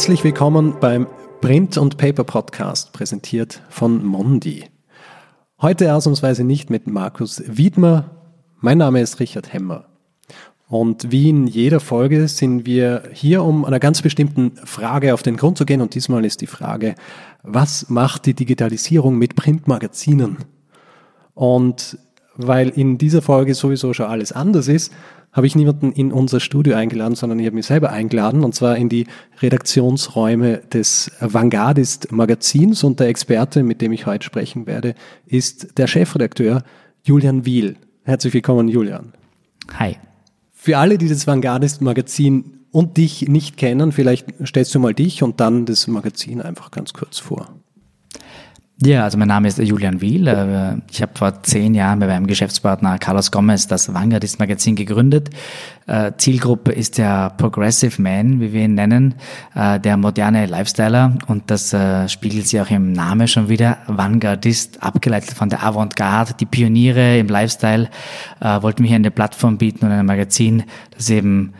Herzlich willkommen beim Print und Paper Podcast, präsentiert von Mondi. Heute ausnahmsweise nicht mit Markus Wiedmer. Mein Name ist Richard Hemmer. Und wie in jeder Folge sind wir hier, um einer ganz bestimmten Frage auf den Grund zu gehen. Und diesmal ist die Frage, was macht die Digitalisierung mit Printmagazinen? Und weil in dieser Folge sowieso schon alles anders ist, habe ich niemanden in unser Studio eingeladen, sondern ich habe mich selber eingeladen und zwar in die Redaktionsräume des Vanguardist Magazins und der Experte, mit dem ich heute sprechen werde, ist der Chefredakteur Julian Wiel. Herzlich willkommen, Julian. Hi. Für alle, die das Vanguardist Magazin und dich nicht kennen, vielleicht stellst du mal dich und dann das Magazin einfach ganz kurz vor. Ja, also mein Name ist Julian Wiel. Äh, ich habe vor zehn Jahren mit meinem Geschäftspartner Carlos Gomez das Vanguardist Magazin gegründet. Äh, Zielgruppe ist der Progressive Man, wie wir ihn nennen, äh, der moderne Lifestyler. Und das spiegelt sich auch im Namen schon wieder. Vanguardist, abgeleitet von der Avantgarde, die Pioniere im Lifestyle, wollten wir hier eine Plattform bieten und ein Magazin, das eben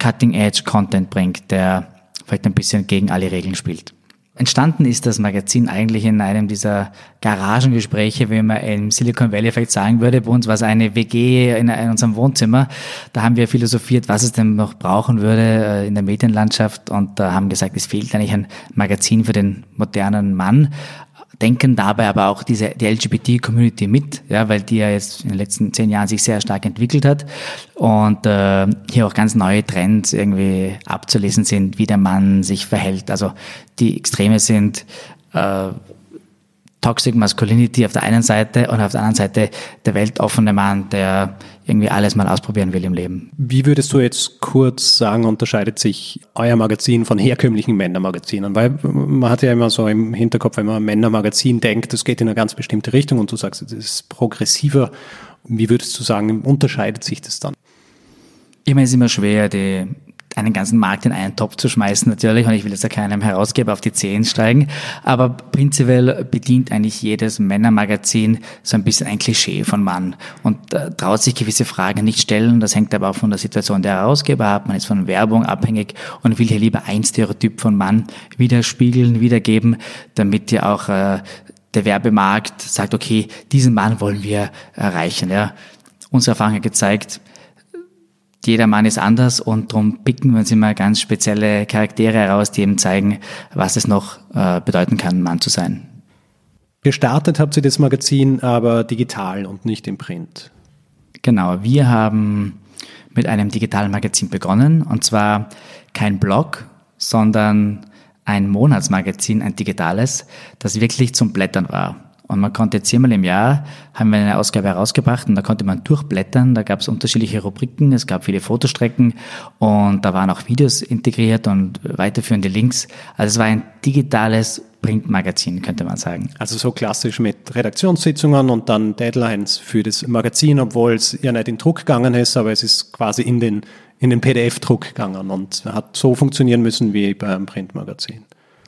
Cutting-Edge-Content bringt, der vielleicht ein bisschen gegen alle Regeln spielt. Entstanden ist das Magazin eigentlich in einem dieser Garagengespräche, wie man im Silicon Valley vielleicht sagen würde. Bei uns war es eine WG in, unserem Wohnzimmer. Da haben wir philosophiert, was es denn noch brauchen würde äh, in der Medienlandschaft und haben gesagt, es fehlt eigentlich ein Magazin für den modernen Mann denken dabei aber auch diese, die LGBT-Community mit, ja, weil die ja jetzt in den letzten zehn Jahren sich sehr stark entwickelt hat und äh, hier auch ganz neue Trends irgendwie abzulesen sind, wie der Mann sich verhält. Also die Extreme sind äh, Toxic Masculinity auf der einen Seite und auf der anderen Seite der weltoffene Mann, der irgendwie alles mal ausprobieren will im Leben. Wie würdest du jetzt kurz sagen, unterscheidet sich euer Magazin von herkömmlichen Männermagazinen? Weil man hat ja immer so im Hinterkopf, wenn man ein Männermagazin denkt, das geht in eine ganz bestimmte Richtung und du sagst, es ist progressiver. Wie würdest du sagen, unterscheidet sich das dann? Ich meine, es ist immer schwer, die einen ganzen Markt in einen Topf zu schmeißen natürlich und ich will jetzt ja keinem Herausgeber auf die Zehen steigen, aber prinzipiell bedient eigentlich jedes Männermagazin so ein bisschen ein Klischee von Mann und äh, traut sich gewisse Fragen nicht stellen. Das hängt aber auch von der Situation der Herausgeber ab. Man ist von Werbung abhängig und will hier lieber ein Stereotyp von Mann widerspiegeln, wiedergeben, damit ja auch äh, der Werbemarkt sagt, okay, diesen Mann wollen wir erreichen. Ja. Unsere Erfahrung hat gezeigt, jeder Mann ist anders und darum picken wir uns immer ganz spezielle Charaktere heraus, die eben zeigen, was es noch äh, bedeuten kann, Mann zu sein. Gestartet habt ihr das Magazin aber digital und nicht im Print. Genau, wir haben mit einem digitalen Magazin begonnen und zwar kein Blog, sondern ein Monatsmagazin, ein digitales, das wirklich zum Blättern war. Und man konnte zehnmal im Jahr, haben wir eine Ausgabe herausgebracht und da konnte man durchblättern, da gab es unterschiedliche Rubriken, es gab viele Fotostrecken und da waren auch Videos integriert und weiterführende Links. Also es war ein digitales Printmagazin, könnte man sagen. Also so klassisch mit Redaktionssitzungen und dann Deadlines für das Magazin, obwohl es ja nicht in Druck gegangen ist, aber es ist quasi in den, in den PDF-Druck gegangen und hat so funktionieren müssen wie beim Printmagazin.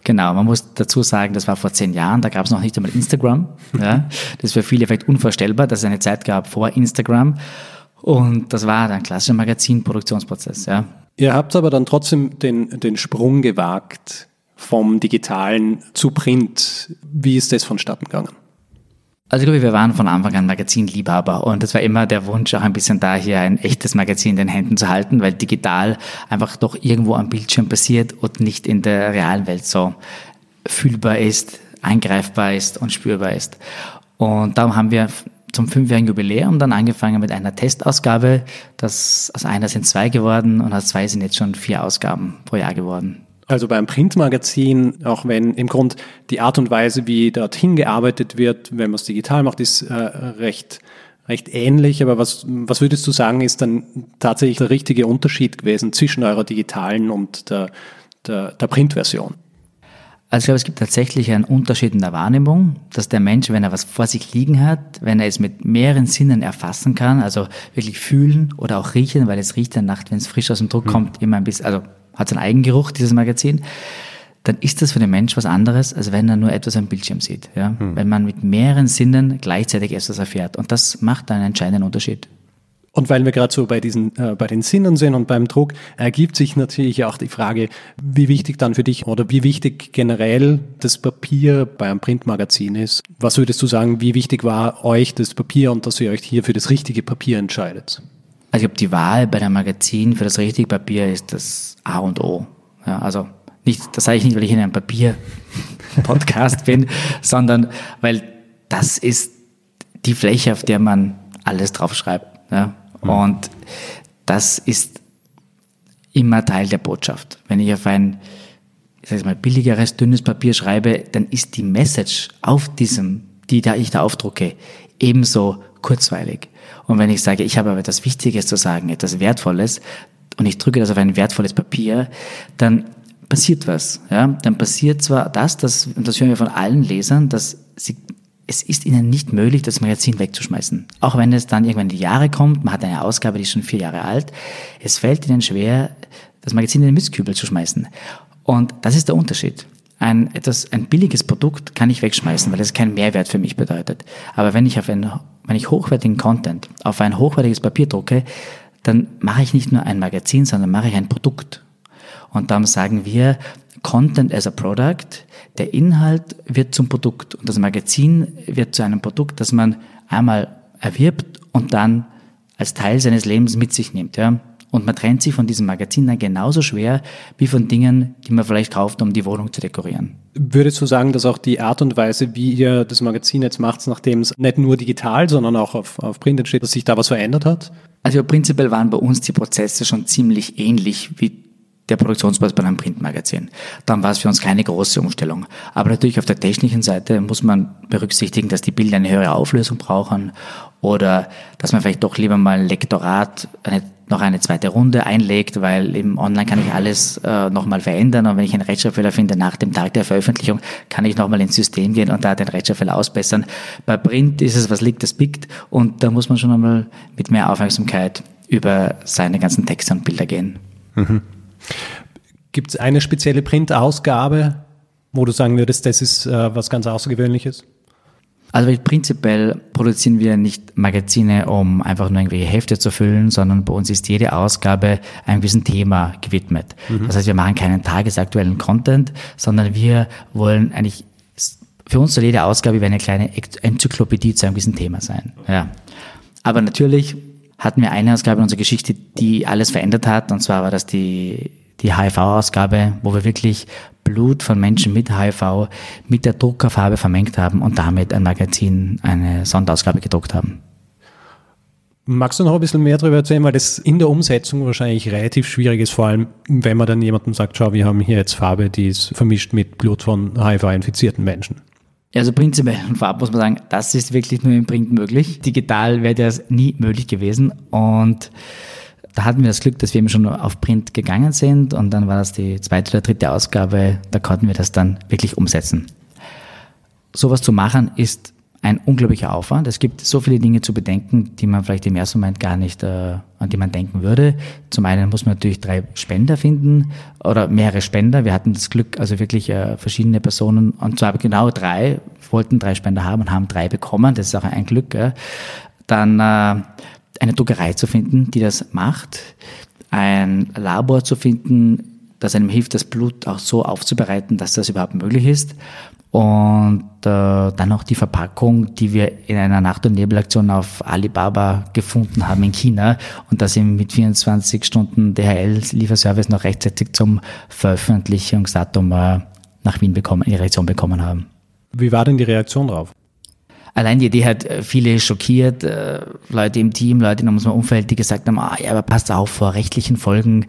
Genau, man muss dazu sagen, das war vor zehn Jahren, da gab es noch nicht einmal Instagram. Ja. Das ist für viele vielleicht unvorstellbar, dass es eine Zeit gab vor Instagram. Und das war ein klassischer Magazin-Produktionsprozess. Ja. Ihr habt aber dann trotzdem den, den Sprung gewagt vom Digitalen zu Print. Wie ist das vonstatten gegangen? Also ich glaube, wir waren von Anfang an Magazinliebhaber und es war immer der Wunsch auch ein bisschen da, hier ein echtes Magazin in den Händen zu halten, weil digital einfach doch irgendwo am Bildschirm passiert und nicht in der realen Welt so fühlbar ist, eingreifbar ist und spürbar ist. Und darum haben wir zum fünfjährigen Jubiläum dann angefangen mit einer Testausgabe. Das, aus einer sind zwei geworden und aus zwei sind jetzt schon vier Ausgaben pro Jahr geworden. Also beim Printmagazin, auch wenn im Grund die Art und Weise, wie dorthin gearbeitet wird, wenn man es digital macht, ist äh, recht, recht ähnlich. Aber was, was würdest du sagen, ist dann tatsächlich der richtige Unterschied gewesen zwischen eurer digitalen und der, der, der Printversion? Also ich glaube, es gibt tatsächlich einen Unterschied in der Wahrnehmung, dass der Mensch, wenn er was vor sich liegen hat, wenn er es mit mehreren Sinnen erfassen kann, also wirklich fühlen oder auch riechen, weil es riecht in der Nacht, wenn es frisch aus dem Druck hm. kommt, immer ein bisschen, also hat seinen Eigengeruch, dieses Magazin, dann ist das für den Mensch was anderes, als wenn er nur etwas am Bildschirm sieht. Ja? Hm. Wenn man mit mehreren Sinnen gleichzeitig etwas erfährt. Und das macht einen entscheidenden Unterschied. Und weil wir gerade so bei diesen, äh, bei den Sinnen sind und beim Druck, ergibt sich natürlich auch die Frage, wie wichtig dann für dich oder wie wichtig generell das Papier bei einem Printmagazin ist. Was würdest du sagen, wie wichtig war euch das Papier und dass ihr euch hier für das richtige Papier entscheidet? Also ich glaube, die Wahl bei einem Magazin für das richtige Papier ist das A und O. Ja, also nicht, das sage ich nicht, weil ich in einem Papier-Podcast bin, sondern weil das ist die Fläche, auf der man alles draufschreibt. Ja? Mhm. Und das ist immer Teil der Botschaft. Wenn ich auf ein ich sage mal, billigeres, dünnes Papier schreibe, dann ist die Message auf diesem, die da ich da aufdrucke, ebenso kurzweilig. Und wenn ich sage, ich habe aber etwas Wichtiges zu sagen, etwas Wertvolles, und ich drücke das auf ein wertvolles Papier, dann passiert was. Ja? Dann passiert zwar das, das, und das hören wir von allen Lesern, dass sie es ist ihnen nicht möglich, das Magazin wegzuschmeißen. Auch wenn es dann irgendwann in die Jahre kommt, man hat eine Ausgabe, die ist schon vier Jahre alt, es fällt ihnen schwer, das Magazin in den Mistkübel zu schmeißen. Und das ist der Unterschied. Ein, etwas, ein billiges Produkt kann ich wegschmeißen, weil es keinen Mehrwert für mich bedeutet. Aber wenn ich auf ein, wenn ich hochwertigen Content auf ein hochwertiges Papier drucke, dann mache ich nicht nur ein Magazin, sondern mache ich ein Produkt. Und darum sagen wir, Content as a Product, der Inhalt wird zum Produkt und das Magazin wird zu einem Produkt, das man einmal erwirbt und dann als Teil seines Lebens mit sich nimmt. Ja? Und man trennt sich von diesem Magazin dann genauso schwer wie von Dingen, die man vielleicht kauft, um die Wohnung zu dekorieren. Würdest du sagen, dass auch die Art und Weise, wie ihr das Magazin jetzt macht, nachdem es nicht nur digital, sondern auch auf, auf Print entsteht, dass sich da was verändert hat? Also prinzipiell waren bei uns die Prozesse schon ziemlich ähnlich wie der Produktionspreis bei einem Printmagazin. Dann war es für uns keine große Umstellung. Aber natürlich auf der technischen Seite muss man berücksichtigen, dass die Bilder eine höhere Auflösung brauchen oder dass man vielleicht doch lieber mal ein Lektorat eine, noch eine zweite Runde einlegt, weil im Online kann ich alles äh, nochmal verändern und wenn ich einen Rechtschreibfehler finde nach dem Tag der Veröffentlichung, kann ich nochmal ins System gehen und da den Rechtschreibfehler ausbessern. Bei Print ist es, was liegt, das biegt und da muss man schon einmal mit mehr Aufmerksamkeit über seine ganzen Texte und Bilder gehen. Mhm. Gibt es eine spezielle Printausgabe, wo du sagen würdest, das ist äh, was ganz Außergewöhnliches? Also prinzipiell produzieren wir nicht Magazine, um einfach nur irgendwelche Hefte zu füllen, sondern bei uns ist jede Ausgabe einem gewissen Thema gewidmet. Mhm. Das heißt, wir machen keinen tagesaktuellen Content, sondern wir wollen eigentlich, für uns soll jede Ausgabe wie eine kleine Enzyklopädie zu einem gewissen Thema sein. Ja. Aber natürlich hatten wir eine Ausgabe in unserer Geschichte, die alles verändert hat. Und zwar war das die, die HIV-Ausgabe, wo wir wirklich Blut von Menschen mit HIV mit der Druckerfarbe vermengt haben und damit ein Magazin, eine Sonderausgabe gedruckt haben. Magst du noch ein bisschen mehr darüber erzählen, weil das in der Umsetzung wahrscheinlich relativ schwierig ist, vor allem wenn man dann jemandem sagt, schau, wir haben hier jetzt Farbe, die ist vermischt mit Blut von HIV-infizierten Menschen. Also prinzipiell und vorab muss man sagen, das ist wirklich nur im Print möglich. Digital wäre das nie möglich gewesen. Und da hatten wir das Glück, dass wir eben schon auf Print gegangen sind und dann war das die zweite oder dritte Ausgabe, da konnten wir das dann wirklich umsetzen. Sowas zu machen ist ein unglaublicher Aufwand. Es gibt so viele Dinge zu bedenken, die man vielleicht im ersten Moment gar nicht, äh, an die man denken würde. Zum einen muss man natürlich drei Spender finden oder mehrere Spender. Wir hatten das Glück, also wirklich äh, verschiedene Personen, und zwar genau drei, wollten drei Spender haben und haben drei bekommen. Das ist auch ein Glück. Äh. Dann äh, eine Druckerei zu finden, die das macht, ein Labor zu finden, das einem hilft, das Blut auch so aufzubereiten, dass das überhaupt möglich ist und äh, dann auch die Verpackung, die wir in einer Nacht- und Nebelaktion auf Alibaba gefunden haben in China und das eben mit 24 Stunden DHL-Lieferservice noch rechtzeitig zum Veröffentlichungsdatum äh, nach Wien bekommen, in die Reaktion bekommen haben. Wie war denn die Reaktion darauf? allein die Idee hat äh, viele schockiert, äh, Leute im Team, Leute in unserem Umfeld, die gesagt haben, ah, ja, aber passt auf vor rechtlichen Folgen.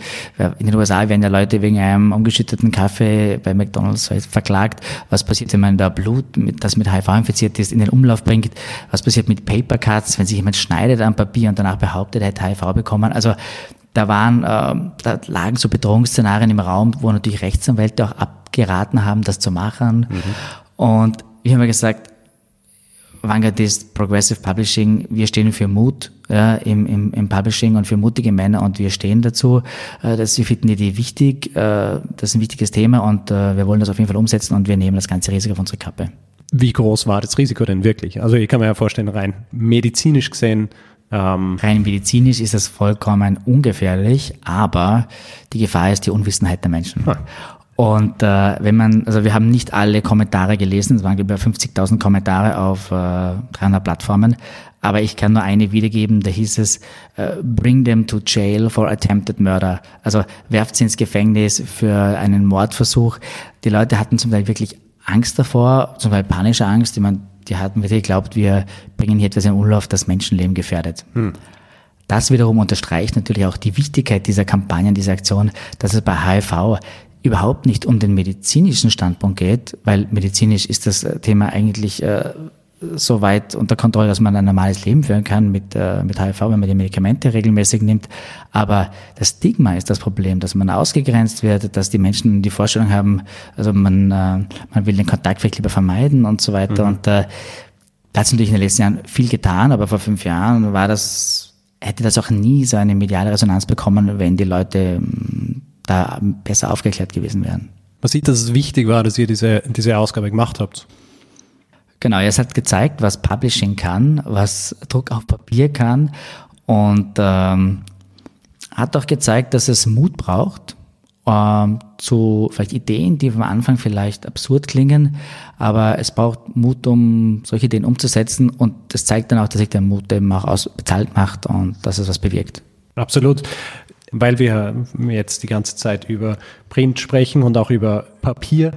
In den USA werden ja Leute wegen einem umgeschütteten Kaffee bei McDonalds verklagt. Was passiert, wenn man da Blut, das mit HIV infiziert ist, in den Umlauf bringt? Was passiert mit Paper Cuts, wenn sich jemand schneidet am Papier und danach behauptet, er hätte HIV bekommen? Also da waren, äh, da lagen so Bedrohungsszenarien im Raum, wo natürlich Rechtsanwälte auch abgeraten haben, das zu machen. Mhm. Und wir haben ja gesagt, Vanguardist, Progressive Publishing, wir stehen für Mut ja, im, im, im Publishing und für mutige Männer und wir stehen dazu. Äh, dass wir finden die Idee wichtig, äh, das ist ein wichtiges Thema und äh, wir wollen das auf jeden Fall umsetzen und wir nehmen das ganze Risiko auf unsere Kappe. Wie groß war das Risiko denn wirklich? Also ich kann mir ja vorstellen, rein medizinisch gesehen, Ähm Rein medizinisch ist das vollkommen ungefährlich, aber die Gefahr ist die Unwissenheit der Menschen. Hm. Und äh, wenn man, also wir haben nicht alle Kommentare gelesen, es waren über 50.000 Kommentare auf äh, 300 Plattformen, aber ich kann nur eine wiedergeben, da hieß es, uh, bring them to jail for attempted murder. Also werft sie ins Gefängnis für einen Mordversuch. Die Leute hatten zum Teil wirklich Angst davor, zum Teil panische Angst. Ich meine, die hatten wirklich geglaubt, wir bringen hier etwas in Umlauf, das Menschenleben gefährdet. Hm. Das wiederum unterstreicht natürlich auch die Wichtigkeit dieser Kampagnen, dieser Aktion, dass es bei HIV überhaupt nicht um den medizinischen Standpunkt geht, weil medizinisch ist das Thema eigentlich äh, so weit unter Kontrolle, dass man ein normales Leben führen kann mit, äh, mit HIV, wenn man die Medikamente regelmäßig nimmt. Aber das Stigma ist das Problem, dass man ausgegrenzt wird, dass die Menschen die Vorstellung haben, also man, äh, man will den Kontakt vielleicht lieber vermeiden und so weiter. Mhm. Und äh, da hat es natürlich in den letzten Jahren viel getan, aber vor fünf Jahren war das, hätte das auch nie so eine mediale Resonanz bekommen, wenn die Leute da besser aufgeklärt gewesen wären. Man sieht, dass es wichtig war, dass ihr diese, diese Ausgabe gemacht habt. Genau, es hat gezeigt, was Publishing kann, was Druck auf Papier kann und ähm, hat auch gezeigt, dass es Mut braucht ähm, zu vielleicht Ideen, die am Anfang vielleicht absurd klingen, aber es braucht Mut, um solche Ideen umzusetzen und das zeigt dann auch, dass sich der Mut eben auch aus bezahlt macht und dass es was bewirkt. Absolut weil wir jetzt die ganze Zeit über Print sprechen und auch über Papier.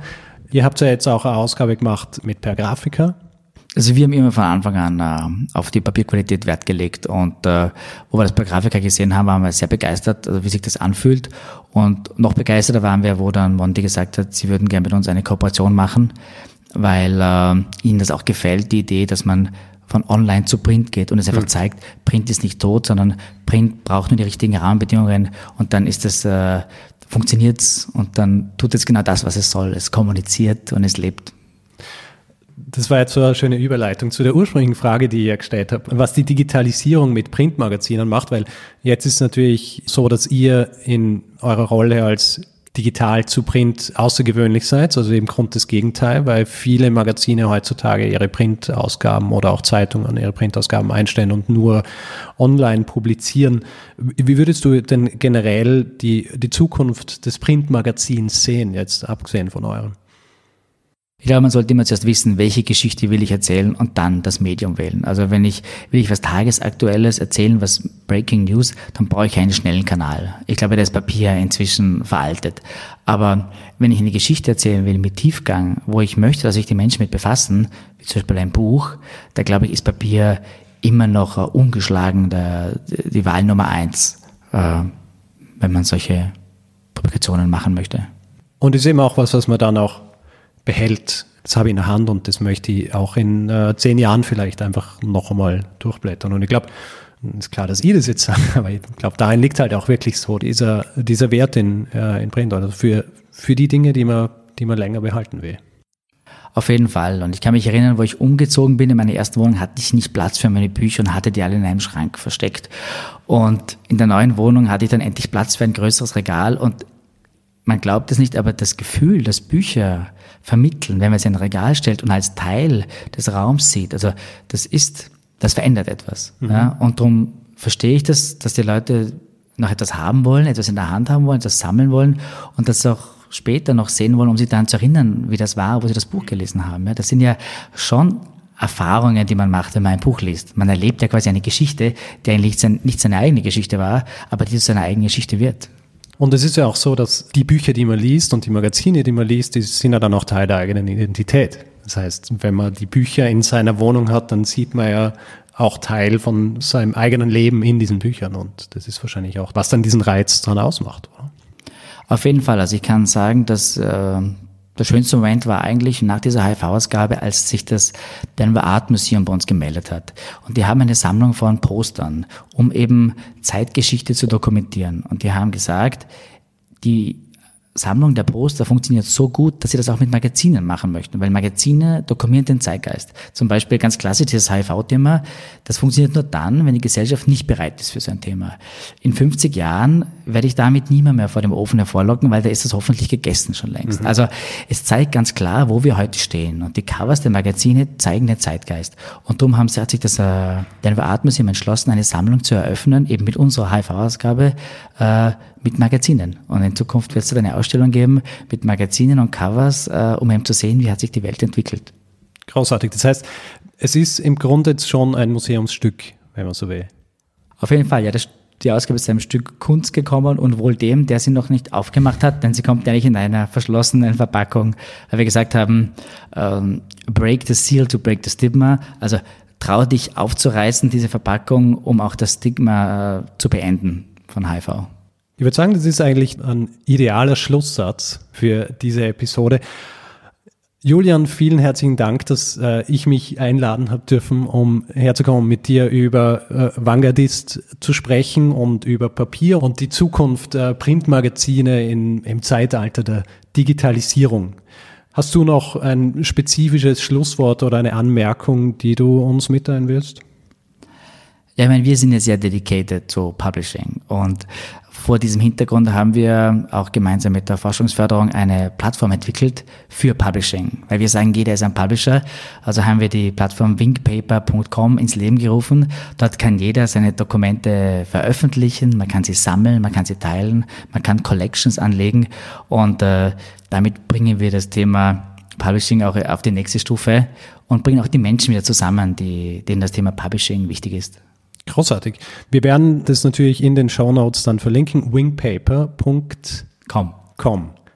Ihr habt ja jetzt auch eine Ausgabe gemacht mit per Grafiker. Also wir haben immer von Anfang an äh, auf die Papierqualität Wert gelegt und äh, wo wir das per Grafiker gesehen haben, waren wir sehr begeistert, also wie sich das anfühlt und noch begeisterter waren wir, wo dann Monty gesagt hat, sie würden gerne mit uns eine Kooperation machen, weil äh, ihnen das auch gefällt, die Idee, dass man von online zu Print geht und es einfach mhm. zeigt, Print ist nicht tot, sondern Print braucht nur die richtigen Rahmenbedingungen und dann ist es, äh, funktioniert's und dann tut es genau das, was es soll. Es kommuniziert und es lebt. Das war jetzt so eine schöne Überleitung zu der ursprünglichen Frage, die ich ja gestellt habe, was die Digitalisierung mit Printmagazinen macht, weil jetzt ist es natürlich so, dass ihr in eurer Rolle als digital zu Print außergewöhnlich seid, also im Grund das Gegenteil, weil viele Magazine heutzutage ihre Printausgaben oder auch Zeitungen ihre Printausgaben einstellen und nur online publizieren. Wie würdest du denn generell die, die Zukunft des Printmagazins sehen, jetzt abgesehen von eurem? Ich glaube, man sollte immer zuerst wissen, welche Geschichte will ich erzählen und dann das Medium wählen. Also wenn ich, will ich was Tagesaktuelles erzählen, was Breaking News, dann brauche ich einen schnellen Kanal. Ich glaube, das Papier inzwischen veraltet. Aber wenn ich eine Geschichte erzählen will mit Tiefgang, wo ich möchte, dass sich die Menschen mit befassen, wie zum Beispiel ein Buch, da glaube ich, ist Papier immer noch ungeschlagen der, die Wahl Nummer eins, äh, wenn man solche Publikationen machen möchte. Und ist eben auch was, was man dann auch behält. Das habe ich in der Hand und das möchte ich auch in äh, zehn Jahren vielleicht einfach noch einmal durchblättern. Und ich glaube, ist klar, dass ich das jetzt sage, aber ich glaube, darin liegt halt auch wirklich so dieser, dieser Wert in, äh, in Print, also für, für die Dinge, die man, die man länger behalten will. Auf jeden Fall. Und ich kann mich erinnern, wo ich umgezogen bin in meine erste Wohnung, hatte ich nicht Platz für meine Bücher und hatte die alle in einem Schrank versteckt. Und in der neuen Wohnung hatte ich dann endlich Platz für ein größeres Regal und man glaubt es nicht, aber das Gefühl, das Bücher vermitteln, wenn man sie in ein Regal stellt und als Teil des Raums sieht, also das ist, das verändert etwas. Mhm. Ja? Und darum verstehe ich das, dass die Leute noch etwas haben wollen, etwas in der Hand haben wollen, etwas sammeln wollen und das auch später noch sehen wollen, um sich daran zu erinnern, wie das war, wo sie das Buch gelesen haben. Ja? Das sind ja schon Erfahrungen, die man macht, wenn man ein Buch liest. Man erlebt ja quasi eine Geschichte, die eigentlich nicht seine eigene Geschichte war, aber die zu seiner eigenen Geschichte wird. Und es ist ja auch so, dass die Bücher, die man liest und die Magazine, die man liest, die sind ja dann auch Teil der eigenen Identität. Das heißt, wenn man die Bücher in seiner Wohnung hat, dann sieht man ja auch Teil von seinem eigenen Leben in diesen Büchern. Und das ist wahrscheinlich auch, was dann diesen Reiz dran ausmacht. Oder? Auf jeden Fall. Also ich kann sagen, dass äh, der schönste Moment war eigentlich nach dieser HIV-Ausgabe, als sich das Denver Art Museum bei uns gemeldet hat. Und die haben eine Sammlung von Postern, um eben Zeitgeschichte zu dokumentieren. Und die haben gesagt, die Sammlung der Poster funktioniert so gut, dass sie das auch mit Magazinen machen möchten, weil Magazine dokumentieren den Zeitgeist. Zum Beispiel ganz klassisch dieses HIV-Thema, das funktioniert nur dann, wenn die Gesellschaft nicht bereit ist für so ein Thema. In 50 Jahren werde ich damit niemand mehr vor dem Ofen hervorlocken, weil da ist es hoffentlich gegessen schon längst. Mhm. Also es zeigt ganz klar, wo wir heute stehen. Und die Covers der Magazine zeigen den Zeitgeist. Und darum haben sie, hat sich das äh, Denver Art Museum entschlossen, eine Sammlung zu eröffnen, eben mit unserer HIV-Ausgabe, äh, mit Magazinen. Und in Zukunft wird es eine Ausstellung geben mit Magazinen und Covers, äh, um eben zu sehen, wie hat sich die Welt entwickelt. Großartig. Das heißt, es ist im Grunde jetzt schon ein Museumsstück, wenn man so will. Auf jeden Fall, ja. Das, die Ausgabe ist ein Stück Kunst gekommen und wohl dem, der sie noch nicht aufgemacht hat, denn sie kommt eigentlich in einer verschlossenen Verpackung, weil wir gesagt haben, ähm, break the seal to break the stigma, also trau dich aufzureißen, diese Verpackung, um auch das Stigma äh, zu beenden von HIV. Ich würde sagen, das ist eigentlich ein idealer Schlusssatz für diese Episode. Julian, vielen herzlichen Dank, dass äh, ich mich einladen habe dürfen, um herzukommen, mit dir über äh, Vanguardist zu sprechen und über Papier und die Zukunft äh, Printmagazine in, im Zeitalter der Digitalisierung. Hast du noch ein spezifisches Schlusswort oder eine Anmerkung, die du uns mitteilen willst? Ja, ich meine, wir sind ja sehr dedicated zu Publishing und vor diesem Hintergrund haben wir auch gemeinsam mit der Forschungsförderung eine Plattform entwickelt für Publishing, weil wir sagen, jeder ist ein Publisher. Also haben wir die Plattform winkpaper.com ins Leben gerufen. Dort kann jeder seine Dokumente veröffentlichen, man kann sie sammeln, man kann sie teilen, man kann Collections anlegen und äh, damit bringen wir das Thema Publishing auch auf die nächste Stufe und bringen auch die Menschen wieder zusammen, die, denen das Thema Publishing wichtig ist. Großartig. Wir werden das natürlich in den Show Notes dann verlinken. wingpaper.com.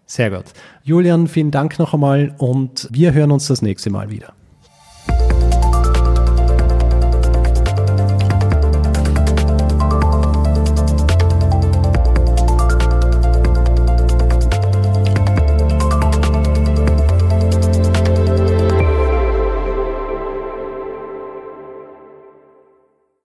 Sehr gut. Julian, vielen Dank noch einmal und wir hören uns das nächste Mal wieder.